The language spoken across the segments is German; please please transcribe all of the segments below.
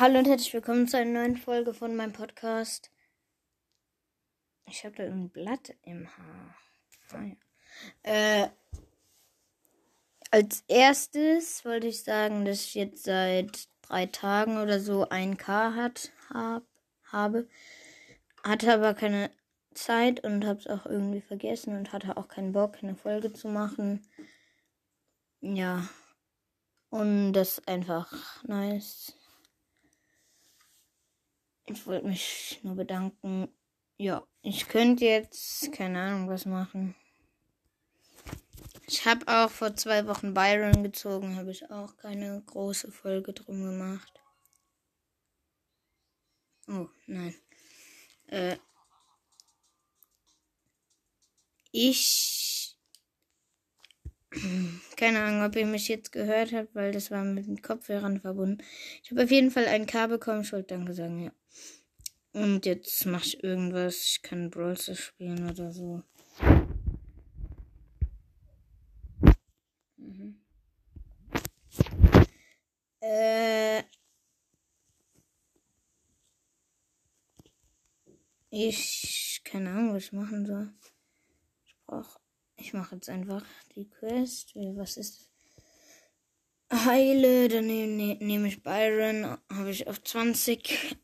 Hallo und herzlich willkommen zu einer neuen Folge von meinem Podcast. Ich habe da ein Blatt im Haar. Ah, ja. äh, als erstes wollte ich sagen, dass ich jetzt seit drei Tagen oder so ein K hat, hab, habe. Hatte aber keine Zeit und habe es auch irgendwie vergessen und hatte auch keinen Bock, eine Folge zu machen. Ja. Und das ist einfach nice. Ich wollte mich nur bedanken. Ja, ich könnte jetzt keine Ahnung was machen. Ich habe auch vor zwei Wochen Byron gezogen, habe ich auch keine große Folge drum gemacht. Oh, nein. Äh, ich. Keine Ahnung, ob ihr mich jetzt gehört habt, weil das war mit den Kopfhörern verbunden. Ich habe auf jeden Fall ein K bekommen, ich wollte Danke sagen, ja. Und jetzt mache ich irgendwas. Ich kann Brawl spielen oder so. Mhm. Äh. Ich keine Ahnung, was ich machen soll. Ich brauche. Ich mache jetzt einfach die Quest. Was ist? Heile, dann nehme nehm ich Byron, habe ich auf 20.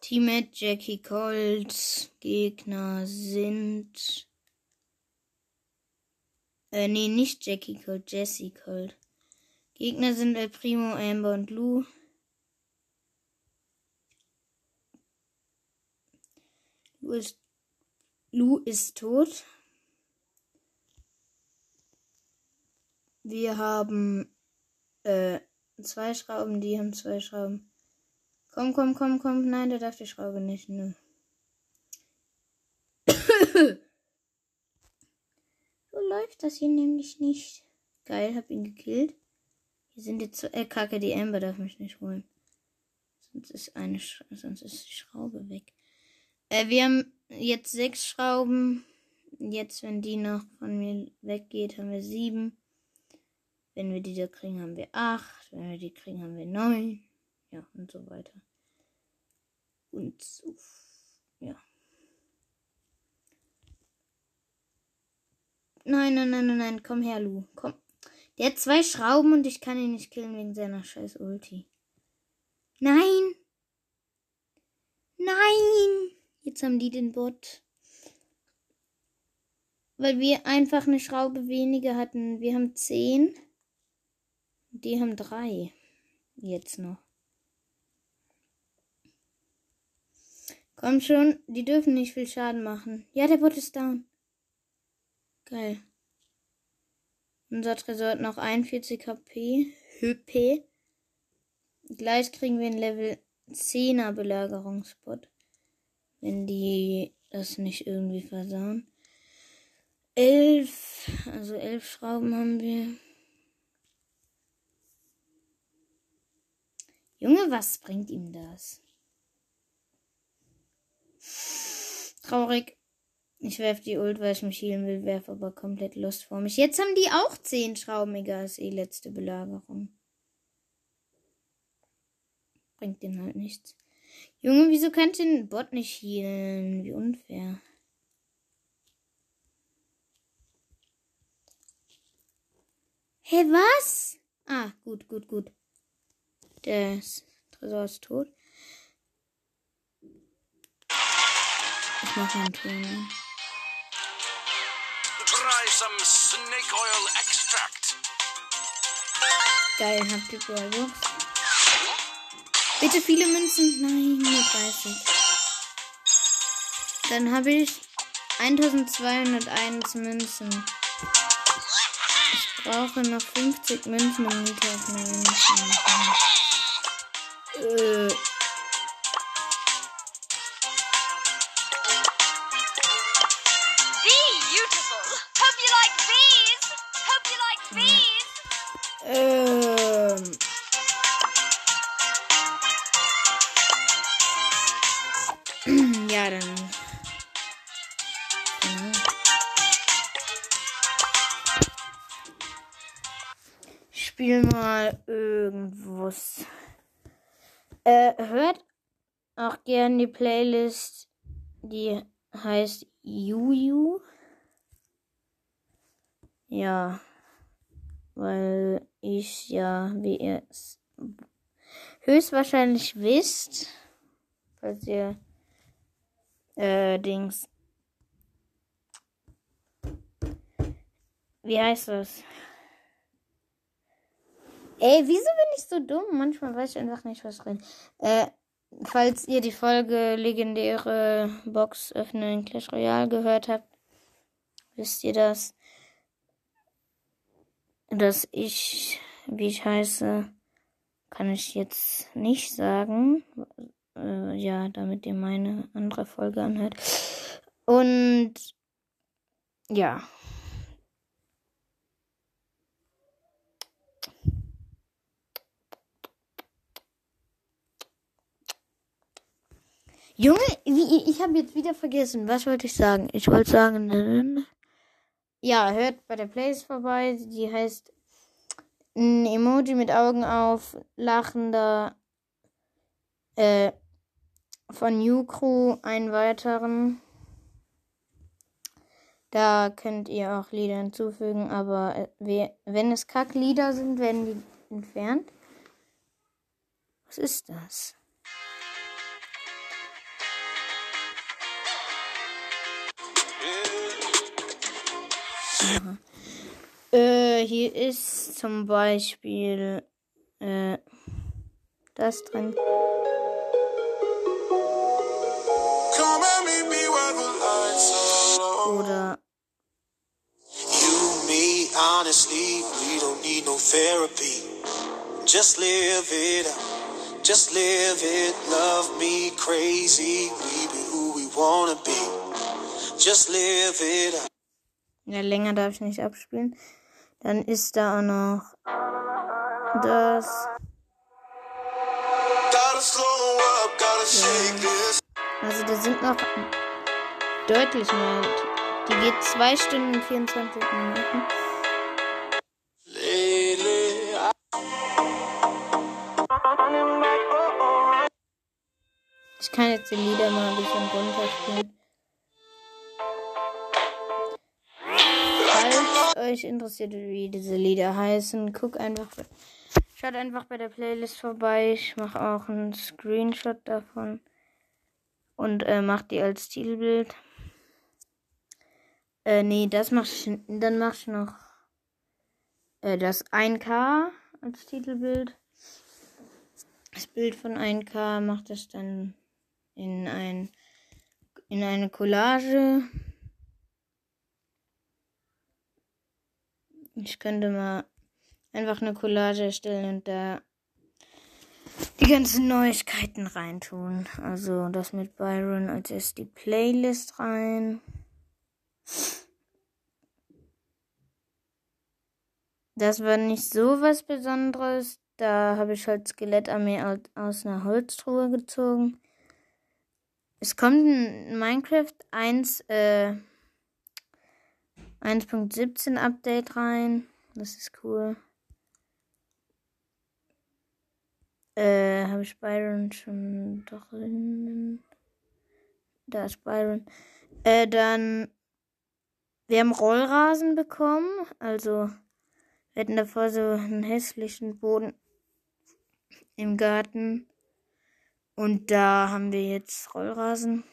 Teammate Jackie Colts. Gegner sind. Äh, nee, nicht Jackie Colt, Jessie Colt. Gegner sind El Primo, Amber und Lou. Lou ist, Lou ist tot. Wir haben äh, zwei Schrauben, die haben zwei Schrauben. Komm, komm, komm, komm. Nein, der darf die Schraube nicht. Nö. so läuft das hier nämlich nicht. Geil, hab ihn gekillt. Hier sind jetzt äh, Kacke, die Amber darf mich nicht holen. Sonst ist eine, Sch sonst ist die Schraube weg. Äh, wir haben jetzt sechs Schrauben. Jetzt, wenn die noch von mir weggeht, haben wir sieben. Wenn wir die da kriegen, haben wir 8. Wenn wir die kriegen, haben wir 9. Ja, und so weiter. Und so. Ja. Nein, nein, nein, nein, nein. Komm her, Lu. Komm. Der hat zwei Schrauben und ich kann ihn nicht killen wegen seiner scheiß Ulti. Nein! Nein! Jetzt haben die den Bot. Weil wir einfach eine Schraube weniger hatten. Wir haben 10. Die haben drei. Jetzt noch. Komm schon, die dürfen nicht viel Schaden machen. Ja, der Bot ist down. Geil. Unser Tresor hat noch 41 HP. HP. Gleich kriegen wir einen Level 10er Belagerungsbot. Wenn die das nicht irgendwie versauen. Elf, also elf Schrauben haben wir. Junge, was bringt ihm das? Traurig. Ich werf die Ult, weil ich mich healen will, werf aber komplett Lust vor mich. Jetzt haben die auch 10 Schrauben, egal, ist eh letzte Belagerung. Bringt den halt nichts. Junge, wieso könnt ihr den Bot nicht healen? Wie unfair. Hä, hey, was? Ah, gut, gut, gut. Der Tresor ist tot. Ich mache einen Ton. Some snake oil extract. Geil, habt ihr Brawlbox? Bitte viele Münzen. Nein, nur 30. Dann habe ich 1201 Münzen. Ich brauche noch 50 Münzen, um Miete auf eine Münzen. Äh. ja, dann. Mhm. Spiel mal irgendwas. Äh, hört auch gerne die Playlist, die heißt Juju. Ja, weil ich ja, wie ihr es höchstwahrscheinlich wisst, falls ihr äh, Dings. Wie heißt das? Ey, wieso bin ich so dumm? Manchmal weiß ich einfach nicht, was drin. Äh, falls ihr die Folge legendäre Box öffnen Clash Royale gehört habt, wisst ihr das, dass ich, wie ich heiße, kann ich jetzt nicht sagen. Äh, ja, damit ihr meine andere Folge anhört. Und ja. Junge, wie, ich habe jetzt wieder vergessen. Was wollte ich sagen? Ich wollte sagen, ja, hört bei der Plays vorbei. Die heißt ein Emoji mit Augen auf, lachender, äh, von Crew einen weiteren. Da könnt ihr auch Lieder hinzufügen, aber äh, wenn es Kacklieder sind, werden die entfernt. Was ist das? Äh, hier ist zum Beispiel äh, das drin. Honestly, we don't need no therapy. Just live it out. Just live it. Love me crazy. We be who we wanna be. Just live it out. Ja, länger darf ich nicht abspielen. Dann ist da auch noch das. Also da sind noch deutlich mehr. Die geht 2 Stunden und 24 Minuten. Ich kann jetzt die Lieder mal ein bisschen runterspielen. euch interessiert, wie diese Lieder heißen, guck einfach, schaut einfach bei der Playlist vorbei. Ich mache auch einen Screenshot davon und äh, mach die als Titelbild. Äh, nee, das mach ich, dann mach ich noch äh, das 1K als Titelbild. Das Bild von 1K macht das dann in ein in eine Collage. Ich könnte mal einfach eine Collage erstellen und da die ganzen Neuigkeiten reintun. Also das mit Byron als erst die Playlist rein. Das war nicht so was Besonderes. Da habe ich halt Skelettarmee aus einer Holztruhe gezogen. Es kommt ein Minecraft 1, äh, 1.17 Update rein. Das ist cool. Äh, habe ich Byron schon drin? Da ist Byron. Äh, dann. Wir haben Rollrasen bekommen. Also, wir hatten davor so einen hässlichen Boden im Garten. Und da haben wir jetzt Rollrasen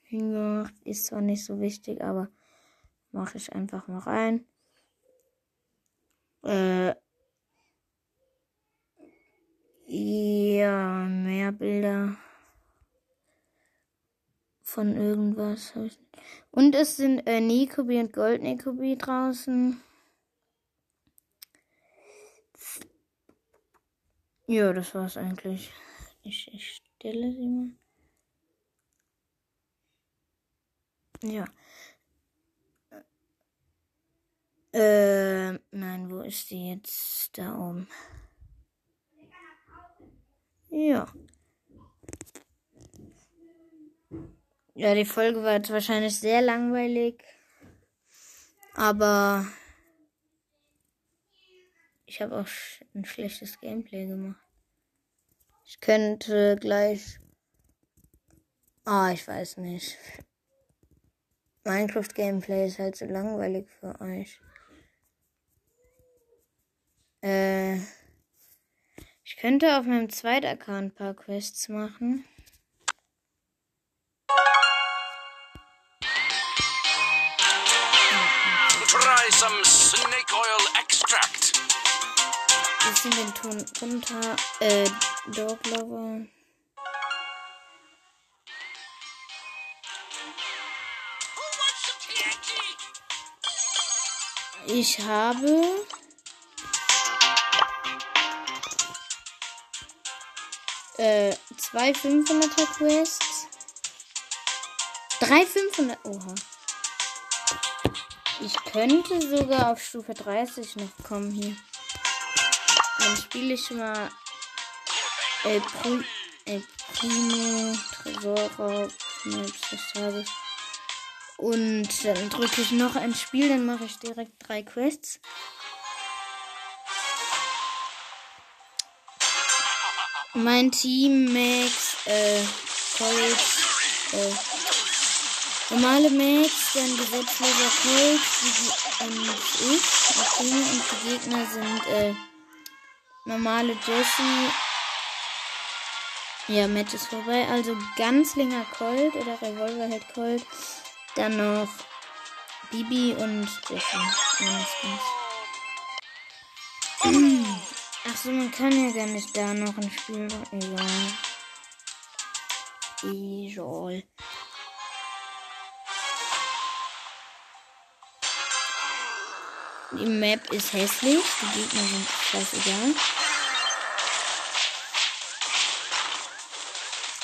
hingemacht. Ist zwar nicht so wichtig, aber mache ich einfach mal rein. Äh, ja, mehr Bilder von irgendwas. Und es sind äh, Nikobi und Gold Nikobi draußen. Ja, das war's eigentlich. Ich, ich stelle sie mal. Ja. Äh, nein, wo ist die jetzt? Da oben. Ja. Ja, die Folge war jetzt wahrscheinlich sehr langweilig. Aber Ich habe auch ein schlechtes Gameplay gemacht. Ich könnte gleich. Ah, ich weiß nicht. Minecraft Gameplay ist halt so langweilig für euch. Äh, ich könnte auf meinem zweiten Account ein paar Quests machen. Try some snake oil extract. Sind den Ton runter. Äh, Dog Lover. Ich habe äh, zwei 500er Quests. Drei 500. Oha. Ich könnte sogar auf Stufe 30 noch kommen hier. Dann spiele ich mal El, Pri El Primo, Tresorraub, Maps des Tages. Und dann drücke ich noch ein Spiel, dann mache ich direkt drei Quests. Mein Team Max, äh, Colt, äh, normale Max, dann gesetzloser Colt, die, und ich, und die Gegner sind, äh, normale Jessie. Ja, Match ist vorbei. Also ganz länger Colt oder Revolver hält Colt. Dann noch Bibi und Jessie. Achso, man kann ja gar nicht da noch ein Spiel. Egal. Egal. Die Map ist hässlich. Die Gegner sind scheißegal.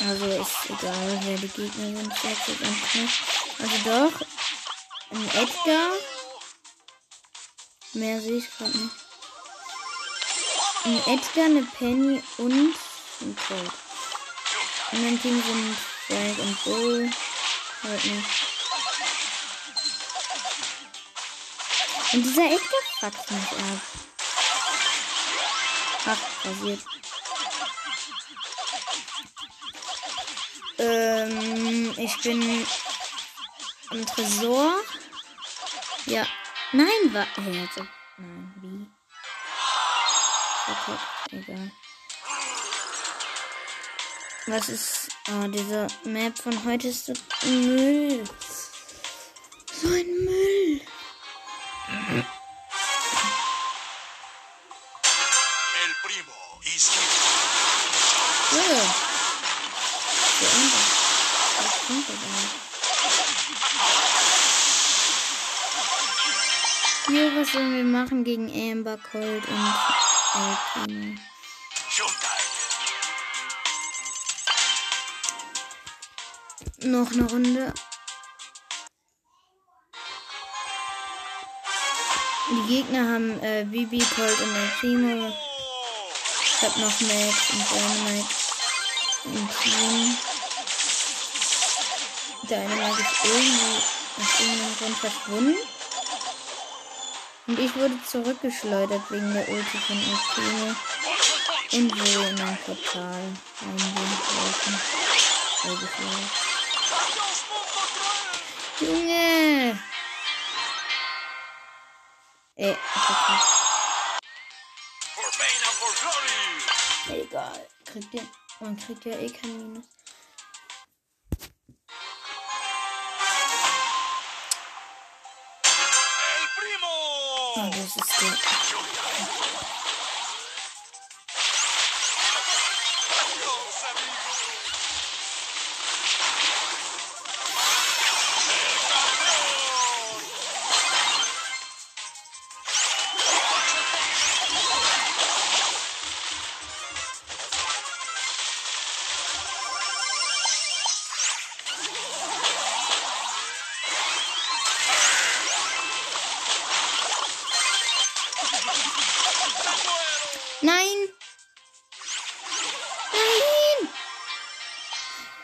Also ist egal, wer die Gegner sind. Also doch. Ein Edgar. Mehr sehe ich gerade nicht. Ein Edgar, eine Penny und ein Colt. In meinem Team sind Frank und Bull. Halt nicht. Und dieser Edgar fuckt mich ab. Ach, passiert. Ähm, ich bin am Tresor. Ja. Nein, war. Hey, also, nein, wie? Okay, egal. Was ist. Oh, diese Map von heute ist so Müll. So ein Müll. Jo, was sollen wir machen gegen Amber, Cold und El Primo? Showtime. Noch eine Runde. Die Gegner haben äh, Bibi, Colt und El. Ich hab noch Max und Dynamite im Team. Dynamite ist irgendwie aus irgendeinem Grund verschwunden. Und ich wurde zurückgeschleudert wegen der Ulti von Primo. Und wurde in ein Portal. Eingeflogen. Junge! Glory. Egal. Kriegt ihr. Man kriegt ja eh kein Minus. Primo. das ist der.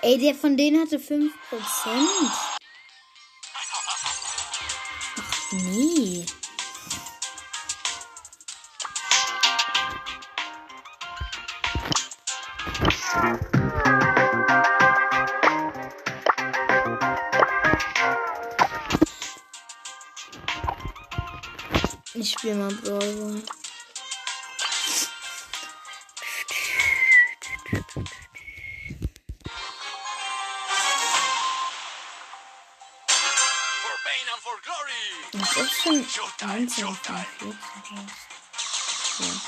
Ey, der von denen hatte 5%. Ach nee. Ich spiele mal Brawl ist schon Showtime, 19 von Showtime. 14.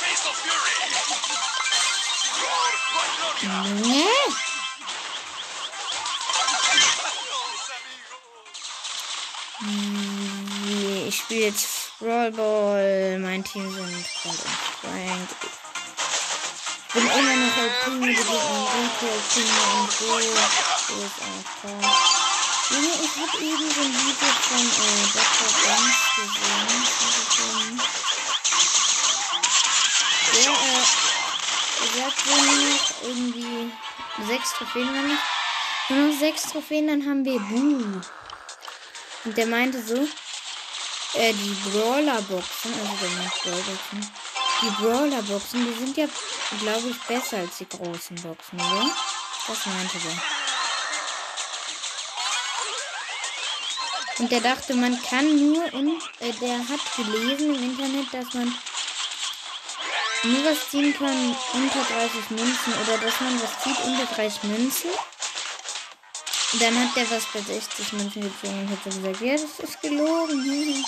Face of fury. Roar like Gloria. Nee. Nee, Ich spiele jetzt Brawl Ball. Mein Team sind Colt und Frank. Ich bin immer noch El Primo, die Gegner Rico, El Primo und Bo. Bo ist auch da. Junge, ich habe eben so ein Video von äh, Dr. Banks gesehen. Der, äh, der wenn nur irgendwie sechs Trophäen waren. Nur noch sechs Trophäen, dann haben wir Boo. Und der meinte so, äh, die Brawler-Boxen, also der macht Brawler-Boxen, die Brawler-Boxen, die sind ja, glaube ich, besser als die großen Boxen, oder? Das meinte der. Und der dachte, man kann nur, und äh, der hat gelesen im Internet, dass man nur was ziehen kann unter 30 Münzen oder dass man was zieht unter 30 Münzen. Dann hat der was bei 60 Münzen gezogen und hat so gesagt, ja, das ist gelogen. Hm, hm.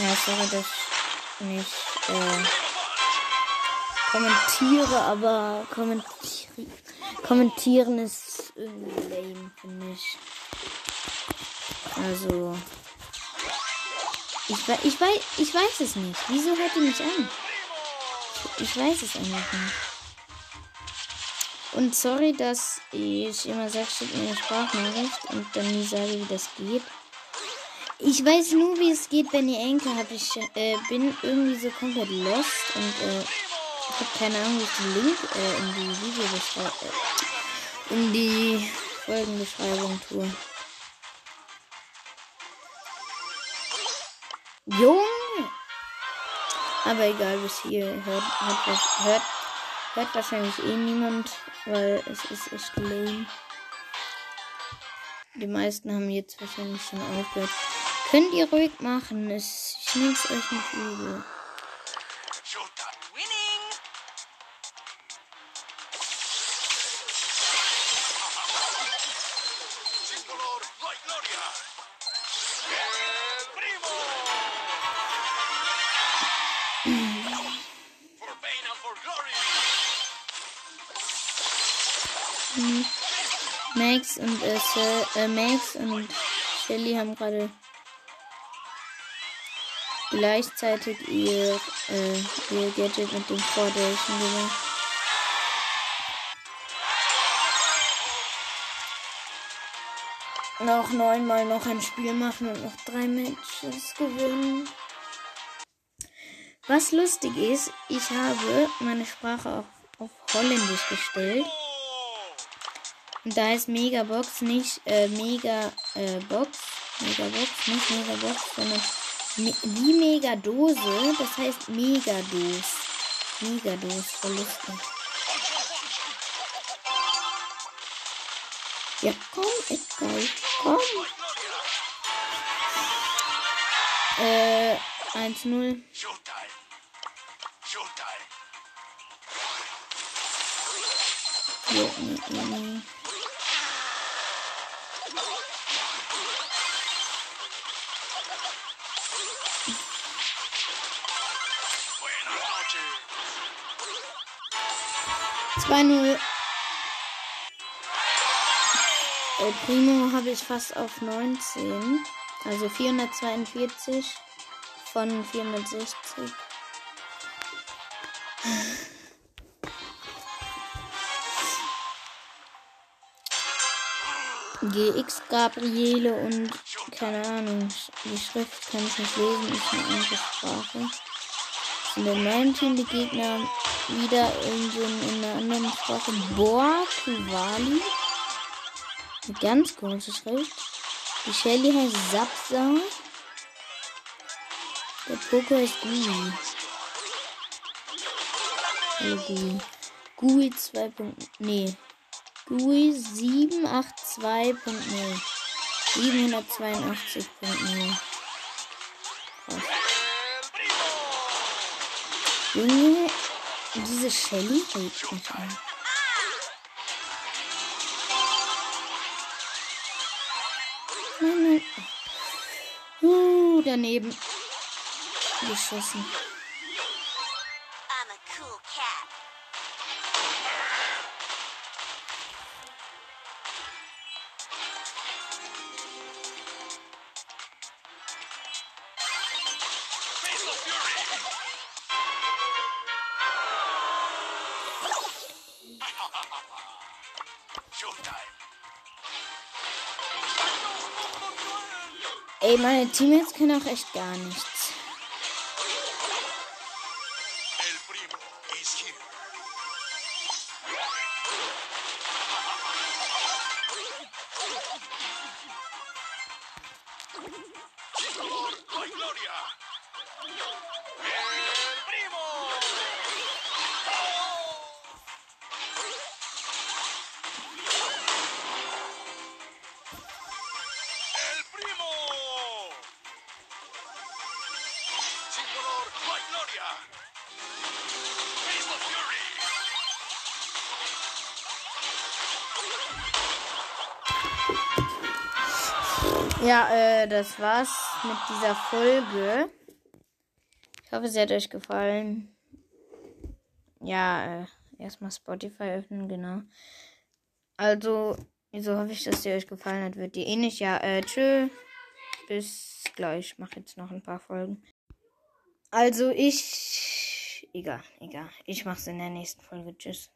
Ja, ne, das nicht äh, kommentiere, aber kommentiere, kommentieren ist irgendwie lame, finde ich. Also. Ich, ich, weiß, ich weiß es nicht. Wieso hört ihr mich an? Ich weiß es einfach nicht. Und sorry, dass ich immer sage, schickt mir eine Sprachnachricht und dann nie sage, wie das geht. Ich weiß nur, wie es geht, wenn ihr Enkel habt. Ich äh, bin irgendwie so komplett lost und äh, ich habe keine Ahnung, wie ich den Link äh, in die Videobeschreibung, äh, in die Folgenbeschreibung tue. Junge! Aber egal, bis hier hört, hört, hört, hört wahrscheinlich eh niemand, weil es ist echt lame. Die meisten haben jetzt wahrscheinlich schon aufgehört. Könnt ihr ruhig machen, es, ich nehm's euch nicht übel. Max und äh, äh, Max und Shelly haben gerade gleichzeitig ihr, äh, ihr Gadget mit dem Foundation gemacht. Noch neunmal noch ein Spiel machen und noch drei Matches gewinnen. Was lustig ist, ich habe meine Sprache auf, auf Holländisch gestellt. Und da ist Megabox nicht äh, Mega äh, Box. Megabox, nicht Megabox, sondern die Megadose. Das heißt Megados. Megados, voll lustig. Ja, komm, Edgar, komm. Äh, 1-0. Showtime. Showtime. Ja, nee, nee, nee. 2-0. El Primo habe ich fast auf 19. Also 442 von 460. GX Gabriele und keine Ahnung, die Schrift kann ich nicht lesen, ist eine andere Sprache. Der neuen Team die Gegner wieder in, so in einer anderen Sprache. Boa Kuwali. Eine ganz große Schrift. Die Shelly heißt Sapsa. Der Poco heißt Gui. Hallo Gui. Gui 2. Nee. Gui 782.0. 782.0. Junge, diese Shelly regt mich an. Nein, nein. Uh, daneben. Geschossen. Ey, meine Teammates können auch echt gar nichts. Ja, äh, das war's mit dieser Folge. Ich hoffe, sie hat euch gefallen. Ja, äh, erstmal Spotify öffnen, genau. Also, so hoffe ich, dass sie euch gefallen hat. Wird die eh nicht. Ja, äh, tschö. Bis gleich. Ich mache jetzt noch ein paar Folgen. Also, ich. Egal, egal. Ich mach's in der nächsten Folge. Tschüss.